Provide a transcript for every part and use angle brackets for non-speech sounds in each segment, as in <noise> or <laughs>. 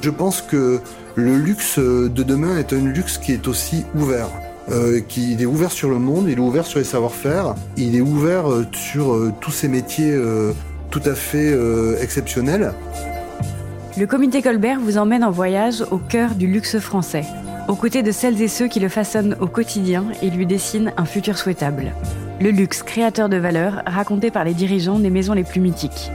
Je pense que le luxe de demain est un luxe qui est aussi ouvert. Euh, il est ouvert sur le monde, il est ouvert sur les savoir-faire, il est ouvert euh, sur euh, tous ces métiers tout à fait exceptionnels. Le comité Colbert vous emmène en voyage au cœur du luxe français, aux côtés de celles et ceux qui le façonnent au quotidien et lui dessinent un futur souhaitable. Le luxe créateur de valeur raconté par les dirigeants des maisons les plus mythiques.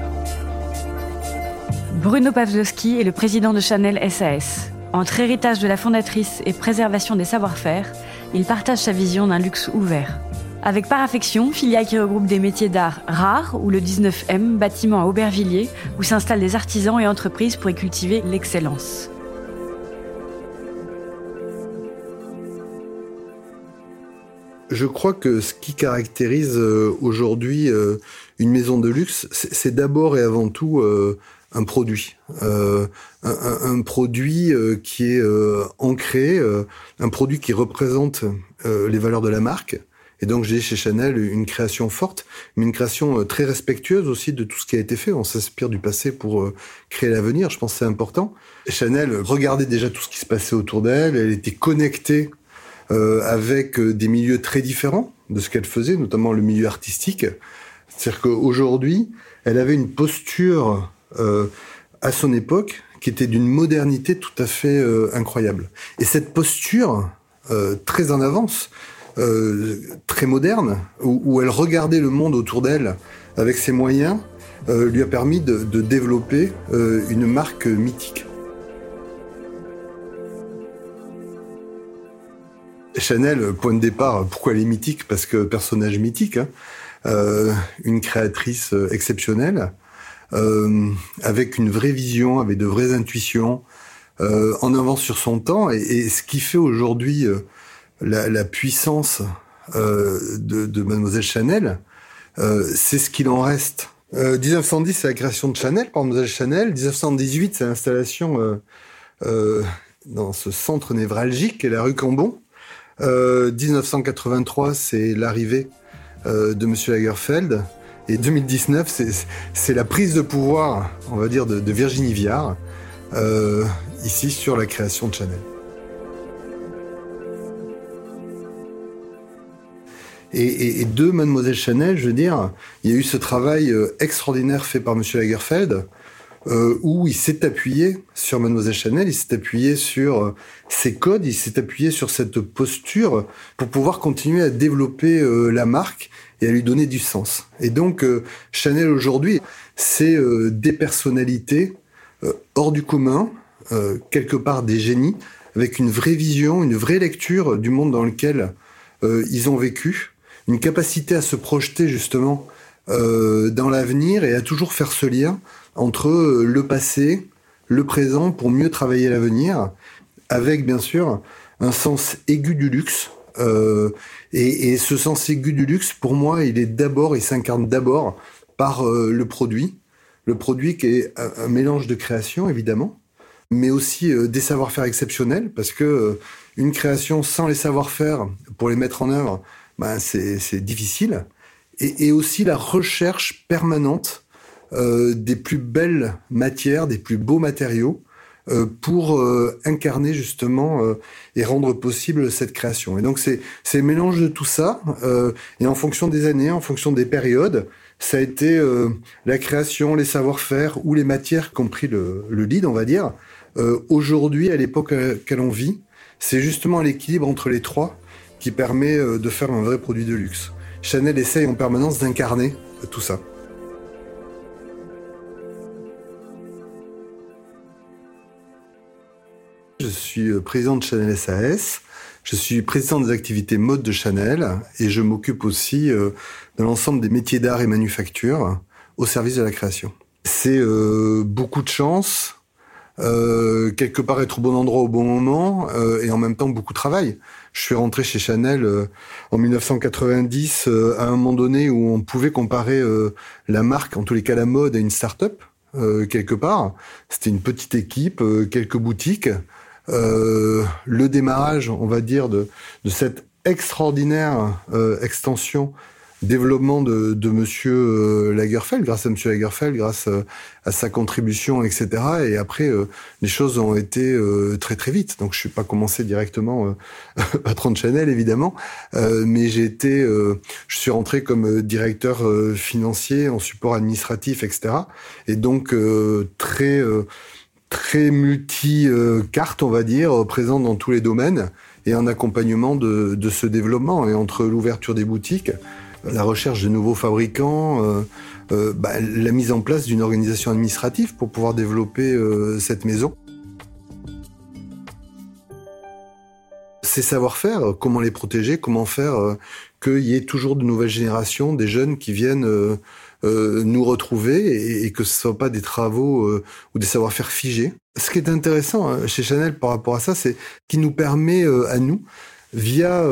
Bruno Pavlovski est le président de Chanel SAS. Entre héritage de la fondatrice et préservation des savoir-faire, il partage sa vision d'un luxe ouvert. Avec Paraffection, filiale qui regroupe des métiers d'art rares, ou le 19M, bâtiment à Aubervilliers, où s'installent des artisans et entreprises pour y cultiver l'excellence. Je crois que ce qui caractérise euh, aujourd'hui euh, une maison de luxe, c'est d'abord et avant tout euh, un produit, euh, un, un, produit euh, qui est euh, ancré, un produit qui représente les valeurs de la marque. Et donc j'ai chez Chanel une création forte, mais une création très respectueuse aussi de tout ce qui a été fait. On s'inspire du passé pour créer l'avenir. Je pense que c'est important. Chanel regardait déjà tout ce qui se passait autour d'elle. Elle était connectée euh, avec des milieux très différents de ce qu'elle faisait, notamment le milieu artistique. C'est-à-dire qu'aujourd'hui, elle avait une posture euh, à son époque qui était d'une modernité tout à fait euh, incroyable. Et cette posture euh, très en avance, euh, très moderne, où, elle regardait le monde autour d'elle avec ses moyens, euh, lui a permis de, développer euh, une marque mythique. Chanel, point de départ, pourquoi elle est mythique? Parce que personnage mythique, hein, euh, une créatrice exceptionnelle, euh, avec une vraie vision, avec de vraies intuitions, euh, en avance sur son temps. Et, ce qui fait aujourd'hui euh, la, puissance euh, de, de, Mademoiselle Chanel, euh, c'est ce qu'il en reste. 1910, c'est la création de Chanel par Mademoiselle Chanel. 1918, c'est l'installation dans ce centre névralgique qu'est la rue Cambon. 1983, c'est l'arrivée de Monsieur Lagerfeld. Et 2019, c'est la prise de pouvoir, on va dire, de, Virginie Viard, euh, ici sur la création de Chanel. Et, et, de Mademoiselle Chanel, je veux dire, il y a eu ce travail euh, extraordinaire fait par Monsieur Lagerfeld, euh, où il s'est appuyé sur Mademoiselle Chanel, il s'est appuyé sur euh, ses codes, il s'est appuyé sur cette posture pour pouvoir continuer à développer euh, la marque et à lui donner du sens. Et donc, euh, Chanel aujourd'hui, c'est euh, des personnalités euh, hors du commun, quelque part des génies, avec une vraie vision, une vraie lecture du monde dans lequel ils ont vécu, une capacité à se projeter justement dans l'avenir et à toujours faire ce lien entre le passé, le présent pour mieux travailler l'avenir, avec bien sûr un sens aigu du luxe, euh, et, et, ce sens aigu du luxe, pour moi, il est d'abord, il s'incarne d'abord par euh, le produit. Le produit qui est un, mélange de création, évidemment, mais aussi euh, des savoir-faire exceptionnels, parce que euh, une création sans les savoir-faire, pour les mettre en œuvre, ben, c'est difficile. Et, et, aussi la recherche permanente euh, des plus belles matières, des plus beaux matériaux, euh, pour euh, incarner justement et rendre possible cette création. Et donc c'est c'est mélange de tout ça et en fonction des années, en fonction des périodes, ça a été la création, les savoir-faire ou les matières qui ont pris le, le lead, on va dire. Aujourd'hui, à l'époque qu'elle on vit, c'est justement l'équilibre entre les trois qui permet de faire un vrai produit de luxe. Chanel essaye en permanence d'incarner tout ça. Je suis euh, président de Chanel SAS. Je suis président des activités mode de Chanel et je m'occupe aussi euh, de l'ensemble des métiers d'art et manufacture au service de la création. C'est euh, beaucoup de chance, euh, quelque part être au bon endroit au bon moment euh, et en même temps beaucoup de travail. Je suis rentré chez Chanel euh, en 1990 à un moment donné où on pouvait comparer la marque, en tous les cas la mode, à une start-up quelque part. C'était une petite équipe, quelques boutiques. Euh, le démarrage, on va dire, de, de cette extraordinaire euh, extension développement de, de Monsieur euh, Lagerfeld, grâce à Monsieur Lagerfeld, grâce euh, à, sa contribution, etc. Et après, les choses ont été très très vite. Donc je suis pas commencé directement <laughs> patron de Chanel évidemment, mais j'ai été, je suis rentré comme directeur financier en support administratif, etc. Et donc très très multi-carte, on va dire, présent dans tous les domaines et un accompagnement de, de ce développement. Et entre l'ouverture des boutiques, la recherche de nouveaux fabricants, euh, euh, bah, la mise en place d'une organisation administrative pour pouvoir développer euh, cette maison. Ces savoir-faire, comment les protéger, comment faire qu'il y ait toujours de nouvelles générations, des jeunes qui viennent nous retrouver et, que ce soit pas des travaux ou des savoir-faire figés. Ce qui est intéressant hein, chez Chanel par rapport à ça, c'est qu'il nous permet à nous, via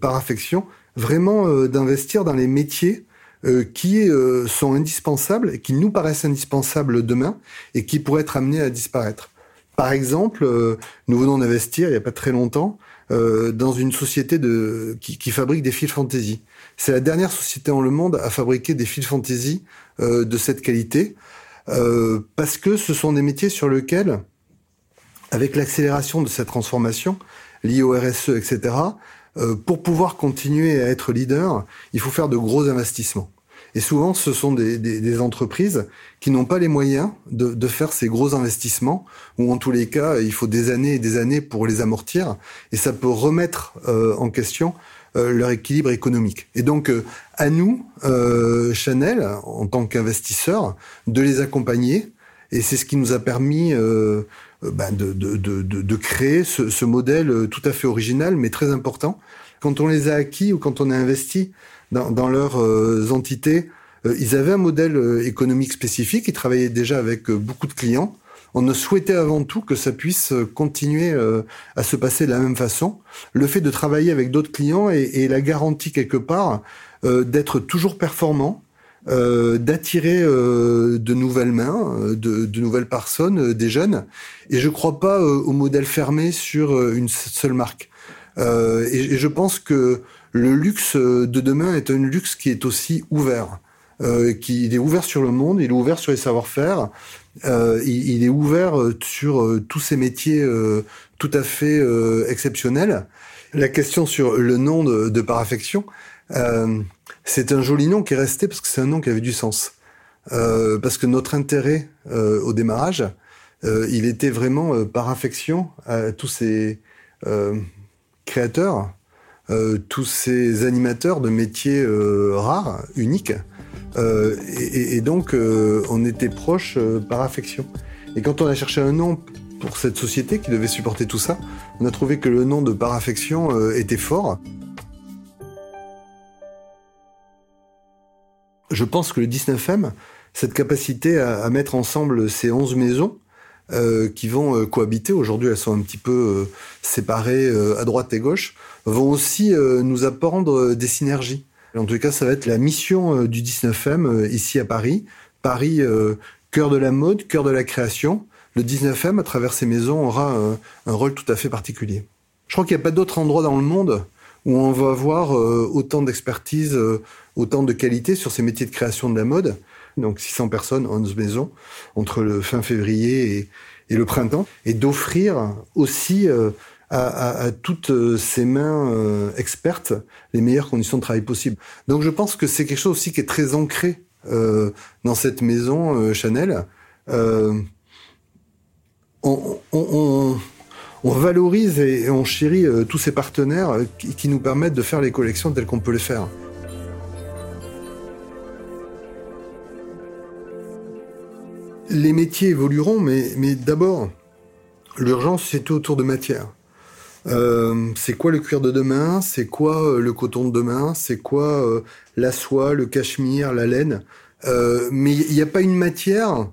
par affection, vraiment d'investir dans les métiers qui sont indispensables, qui nous paraissent indispensables demain et qui pourraient être amenés à disparaître. Par exemple, nous venons d'investir il n'y a pas très longtemps dans une société qui, fabrique des fils fantaisie. C'est la dernière société en le monde à fabriquer des fils fantasy euh, de cette qualité, euh, parce que ce sont des métiers sur lesquels, avec l'accélération de cette transformation liée au RSE, etc., euh, pour pouvoir continuer à être leader, il faut faire de gros investissements. Et souvent, ce sont des, des, des entreprises qui n'ont pas les moyens de, de, faire ces gros investissements, ou en tous les cas, il faut des années et des années pour les amortir, et ça peut remettre euh, en question euh, leur équilibre économique. Et donc, euh, à nous, euh, Chanel, en tant qu'investisseurs, de les accompagner. Et c'est ce qui nous a permis ben de, de, de, de, créer ce, ce, modèle tout à fait original, mais très important. Quand on les a acquis ou quand on a investi dans, dans leurs entités, ils avaient un modèle économique spécifique, ils travaillaient déjà avec beaucoup de clients on ne souhaitait avant tout que ça puisse euh, continuer euh, à se passer de la même façon. Le fait de travailler avec d'autres clients et, la garantie quelque part euh, d'être toujours performant, d'attirer de nouvelles mains, de, nouvelles personnes, des jeunes. Et je ne crois pas au modèle fermé sur une seule marque. et, je pense que le luxe de demain est un luxe qui est aussi ouvert. Euh, qui il est ouvert sur le monde, il est ouvert sur les savoir-faire, euh, il, est ouvert euh, sur euh, tous ces métiers tout à fait exceptionnels. La question sur le nom de, de Paraffection, c'est un joli nom qui est resté parce que c'est un nom qui avait du sens. parce que notre intérêt au démarrage, il était vraiment par affection à tous ces créateurs, tous ces animateurs de métiers rares, uniques, euh, et, donc, euh, on était proches euh, par affection. Et quand on a cherché un nom pour cette société qui devait supporter tout ça, on a trouvé que le nom de par affection était fort. Je pense que le 19M, cette capacité à, à mettre ensemble ces 11 maisons, euh, qui vont cohabiter. Aujourd'hui, elles sont un petit peu séparées à droite et gauche, vont aussi nous apprendre des synergies. En tout cas, ça va être la mission euh, du 19M euh, ici à Paris. Paris, euh, cœur de la mode, cœur de la création. Le 19M, à travers ces maisons, aura un, rôle tout à fait particulier. Je crois qu'il n'y a pas d'autre endroit dans le monde où on va avoir autant d'expertise, autant de qualité sur ces métiers de création de la mode. Donc 600 personnes, 11 maisons, entre le fin février et, le printemps. Et d'offrir aussi à, toutes euh, ces mains euh, expertes les meilleures conditions de travail possibles. Donc je pense que c'est quelque chose aussi qui est très ancré euh, dans cette maison Chanel. On, valorise et on chérit tous ces partenaires qui, nous permettent de faire les collections telles qu'on peut les faire. Les métiers évolueront, mais, d'abord, l'urgence, c'est tout autour de matière. Euh, c'est quoi le cuir de demain? C'est quoi euh, le coton de demain? C'est quoi euh, la soie, le cachemire, la laine? Mais il n'y a pas une matière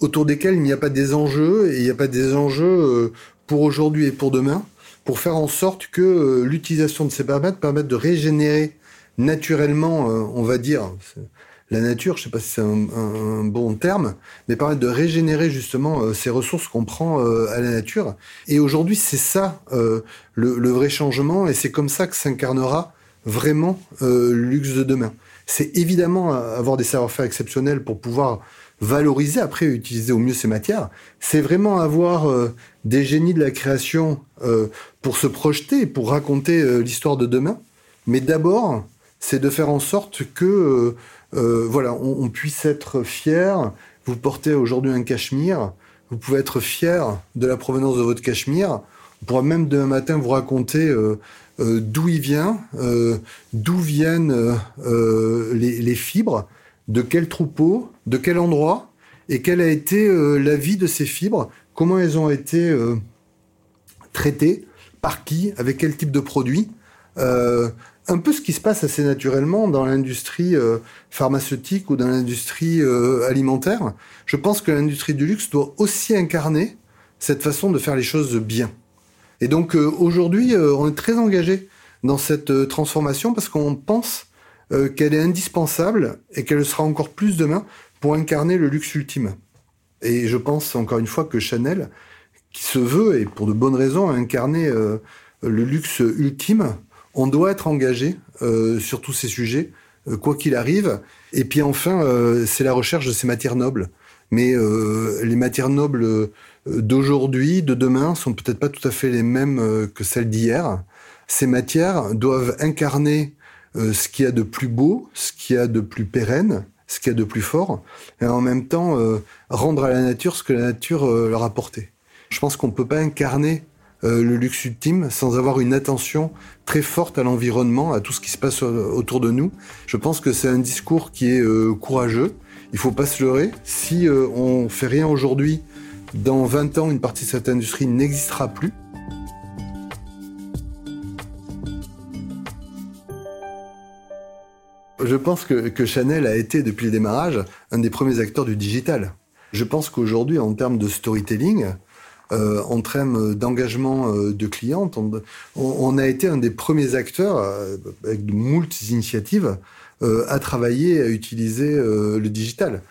autour desquelles il n'y a pas des enjeux et il n'y a pas des enjeux pour aujourd'hui et pour demain pour faire en sorte que l'utilisation de ces paramètres permette de régénérer naturellement, on va dire, la nature, je sais pas si c'est un, bon terme, mais permettre de régénérer justement euh, ces ressources qu'on prend euh, à la nature. Et aujourd'hui, c'est ça euh, le, vrai changement, et c'est comme ça que s'incarnera vraiment le luxe de demain. C'est évidemment avoir des savoir-faire exceptionnels pour pouvoir valoriser après utiliser au mieux ces matières. C'est vraiment avoir des génies de la création pour se projeter, pour raconter l'histoire de demain. Mais d'abord, c'est de faire en sorte que voilà, on, puisse être fier. Vous portez aujourd'hui un cachemire, vous pouvez être fier de la provenance de votre cachemire. On pourra même demain matin vous raconter euh, euh, d'où il vient, euh, d'où viennent les, fibres, de quel troupeau, de quel endroit, et quelle a été la vie de ces fibres, comment elles ont été traitées, par qui, avec quel type de produit un peu ce qui se passe assez naturellement dans l'industrie euh, pharmaceutique ou dans l'industrie euh, alimentaire. Je pense que l'industrie du luxe doit aussi incarner cette façon de faire les choses bien. Et donc euh, aujourd'hui, on est très engagé dans cette transformation parce qu'on pense qu'elle est indispensable et qu'elle sera encore plus demain pour incarner le luxe ultime. Et je pense encore une fois que Chanel, qui se veut, et pour de bonnes raisons, incarner le luxe ultime, on doit être engagé euh, sur tous ces sujets, euh, quoi qu'il arrive. Et puis enfin, euh, c'est la recherche de ces matières nobles. Mais les matières nobles d'aujourd'hui, de demain, sont peut-être pas tout à fait les mêmes que celles d'hier. Ces matières doivent incarner ce qu'il y a de plus beau, ce qu'il y a de plus pérenne, ce qu'il y a de plus fort, et en même temps rendre à la nature ce que la nature leur a apporté. Je pense qu'on ne peut pas incarner euh, le luxe ultime sans avoir une attention très forte à l'environnement, à tout ce qui se passe autour de nous. Je pense que c'est un discours qui est euh, courageux. Il faut pas se leurrer. Si euh, on fait rien aujourd'hui, dans 20 ans, une partie de cette industrie n'existera plus. Je pense que, Chanel a été, depuis le démarrage, un des premiers acteurs du digital. Je pense qu'aujourd'hui, en termes de storytelling, euh, en termes d'engagement euh, de clients, on, a été un des premiers acteurs, euh, avec de moult initiatives, à travailler, à utiliser le digital.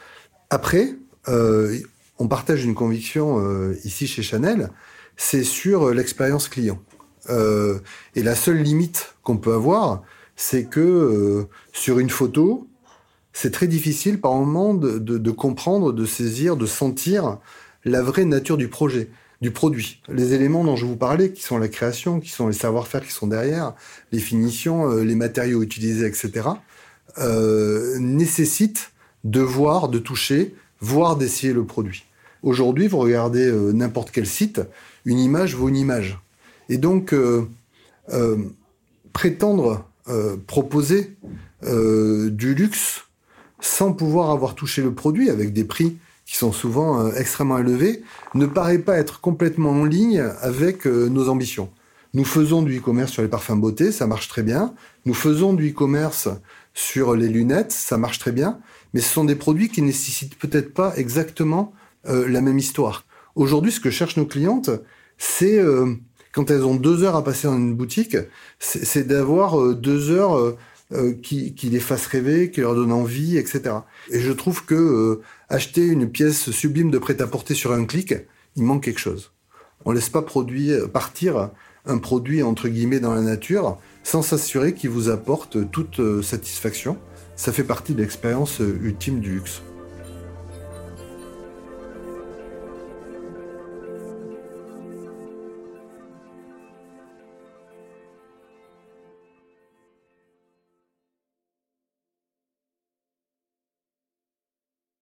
Après, on partage une conviction ici chez Chanel, c'est sur l'expérience client. et la seule limite qu'on peut avoir, c'est que sur une photo, c'est très difficile par moment de, comprendre, de saisir, de sentir la vraie nature du projet du produit. Les éléments dont je vous parlais, qui sont la création, qui sont les savoir-faire qui sont derrière, les finitions, euh, les matériaux utilisés, etc., euh, nécessitent de voir, de toucher, voire d'essayer le produit. Aujourd'hui, vous regardez euh, n'importe quel site, une image vaut une image. Et donc, prétendre proposer du luxe sans pouvoir avoir touché le produit avec des prix qui sont souvent euh, extrêmement élevés, ne paraît pas être complètement en ligne avec euh, nos ambitions. Nous faisons du e-commerce sur les parfums beauté, ça marche très bien. Nous faisons du e-commerce sur les lunettes, ça marche très bien. Mais ce sont des produits qui nécessitent peut-être pas exactement euh, la même histoire. Aujourd'hui, ce que cherchent nos clientes, c'est quand elles ont deux heures à passer dans une boutique, c'est d'avoir deux heures euh, qui, les fassent rêver, qui leur donnent envie, etc. Et je trouve que euh, acheter une pièce sublime de prêt-à-porter sur un clic, il manque quelque chose. On laisse pas produire, partir un produit entre guillemets dans la nature sans s'assurer qu'il vous apporte toute euh, satisfaction. Ça fait partie de l'expérience ultime du luxe.